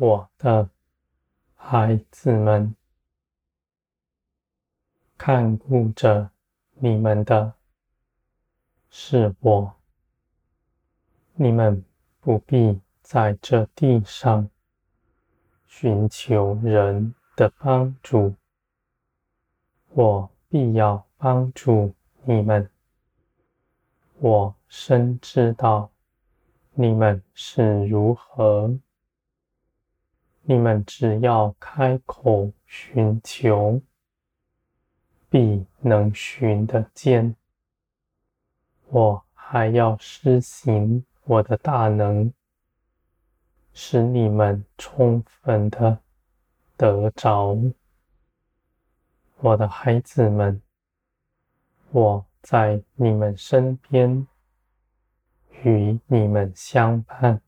我的孩子们，看顾着你们的是我。你们不必在这地上寻求人的帮助，我必要帮助你们。我深知道你们是如何，你们只要开口寻求，必能寻得见。我还要施行我的大能，使你们充分的得着。我的孩子们，我在你们身边，与你们相伴，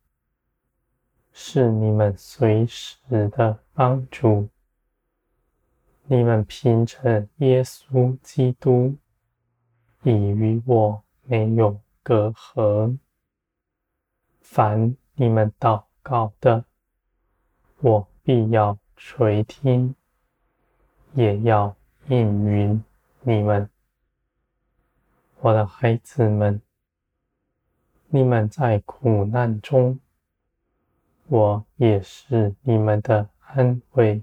是你们随时的帮助。你们凭着耶稣基督，已与我没有隔阂。凡你们祷告的，我必要垂听，也要应允你们。我的孩子们，你们在苦难中，我也是你们的安慰。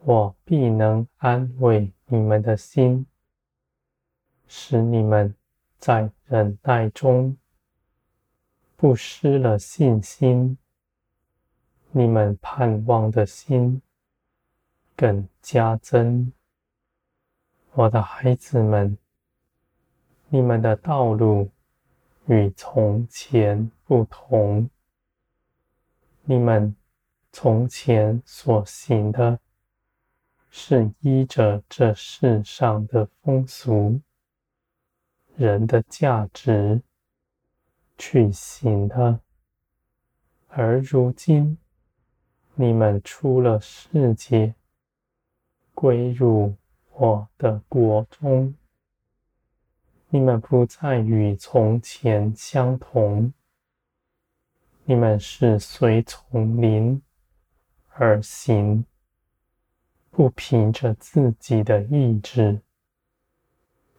我必能安慰你们的心，使你们在忍耐中不失了信心。你们盼望的心更加增。我的孩子们。你们的道路与从前不同。你们从前所行的，是依着这世上的风俗、人的价值去行的；而如今，你们出了世界，归入我的国中。你们不再与从前相同，你们是随从灵而行，不凭着自己的意志。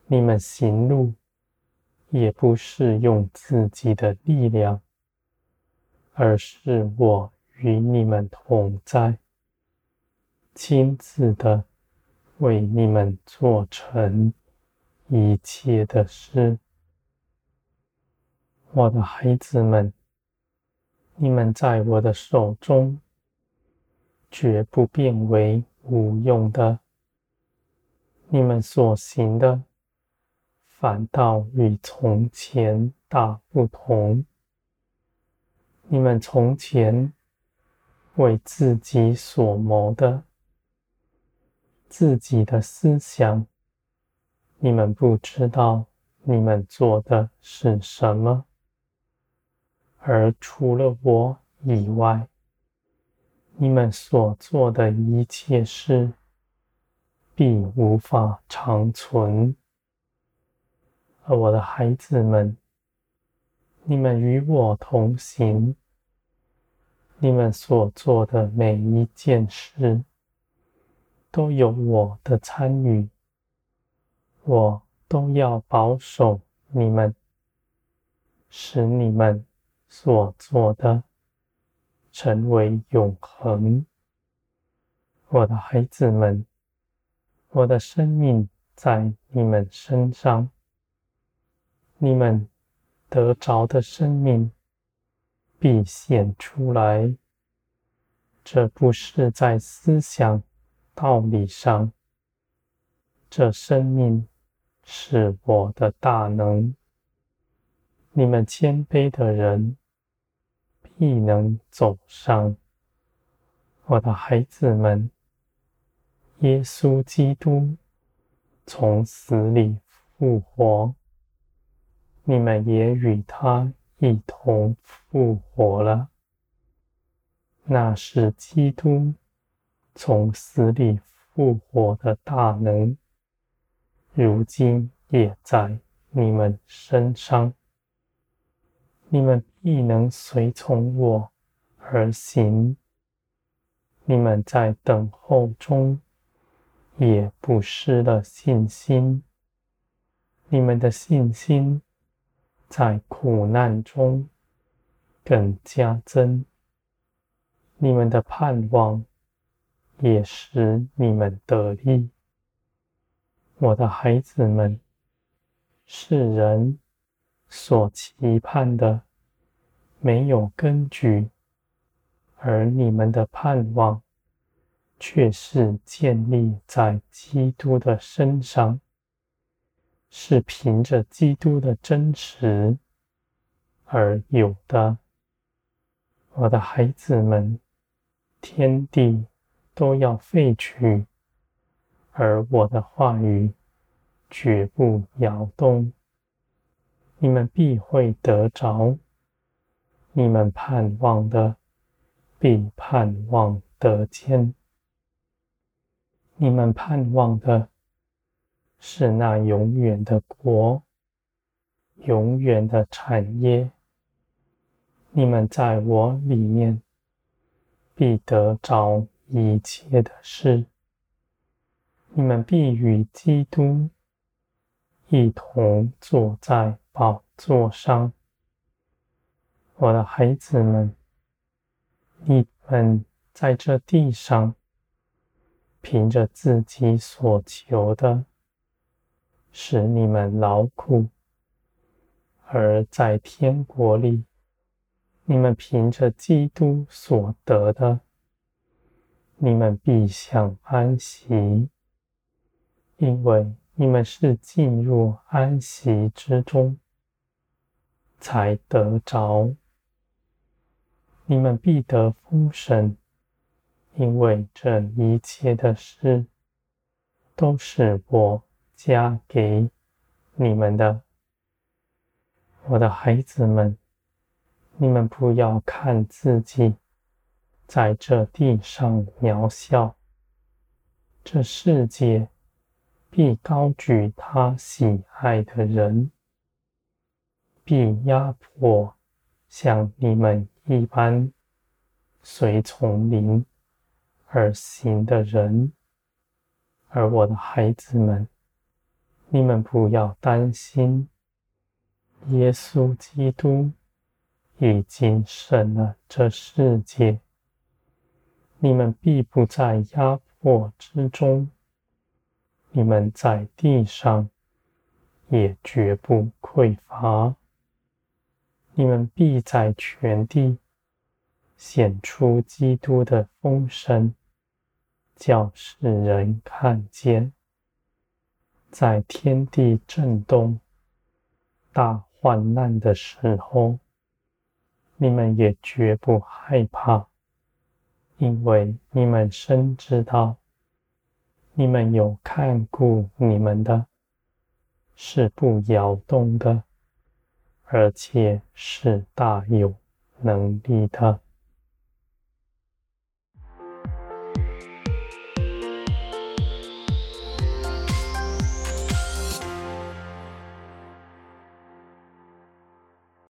你们行路也不是用自己的力量，而是我与你们同在，亲自的为你们做成。一切的事，我的孩子们，你们在我的手中，绝不变为无用的。你们所行的，反倒与从前大不同。你们从前为自己所谋的，自己的思想。你们不知道你们做的是什么，而除了我以外，你们所做的一切事，必无法长存。而我的孩子们，你们与我同行，你们所做的每一件事，都有我的参与。我都要保守你们，使你们所做的成为永恒。我的孩子们，我的生命在你们身上，你们得着的生命必显出来。这不是在思想道理上，这生命。是我的大能，你们谦卑的人亦能走上。我的孩子们，耶稣基督从死里复活，你们也与他一同复活了。那是基督从死里复活的大能。如今也在你们身上，你们必能随从我而行。你们在等候中也不失了信心。你们的信心在苦难中更加增。你们的盼望也使你们得力。我的孩子们，世人所期盼的没有根据。而你们的盼望，却是建立在基督的身上，是凭着基督的真实而有的。我的孩子们，天地都要废去，而我的话语绝不摇动。你们必会得着，你们盼望的。必盼望得见。你们盼望的是那永远的国，永远的产业。你们在我里面必得着一切的事。你们必与基督一同坐在宝座上。我的孩子们。你们在这地上，凭着自己所求的，使你们劳苦；而在天国里，你们凭着基督所得的，你们必享安息，因为你们是进入安息之中，才得着。你们必得丰盛，因为这一切的事都是我加给你们的。我的孩子们，你们不要看自己在这地上渺小，这世界必高举他喜爱的人，必压迫像你们。一般随从灵而行的人，而我的孩子们，你们不要担心，耶稣基督已经胜了这世界，你们必不在压迫之中，你们在地上也绝不匮乏。你们必在全地显出基督的丰盛，叫世人看见。在天地震动、大患难的时候，你们也绝不害怕，因为你们深知道，你们有看顾你们的，是不摇动的。而且是大有能力的。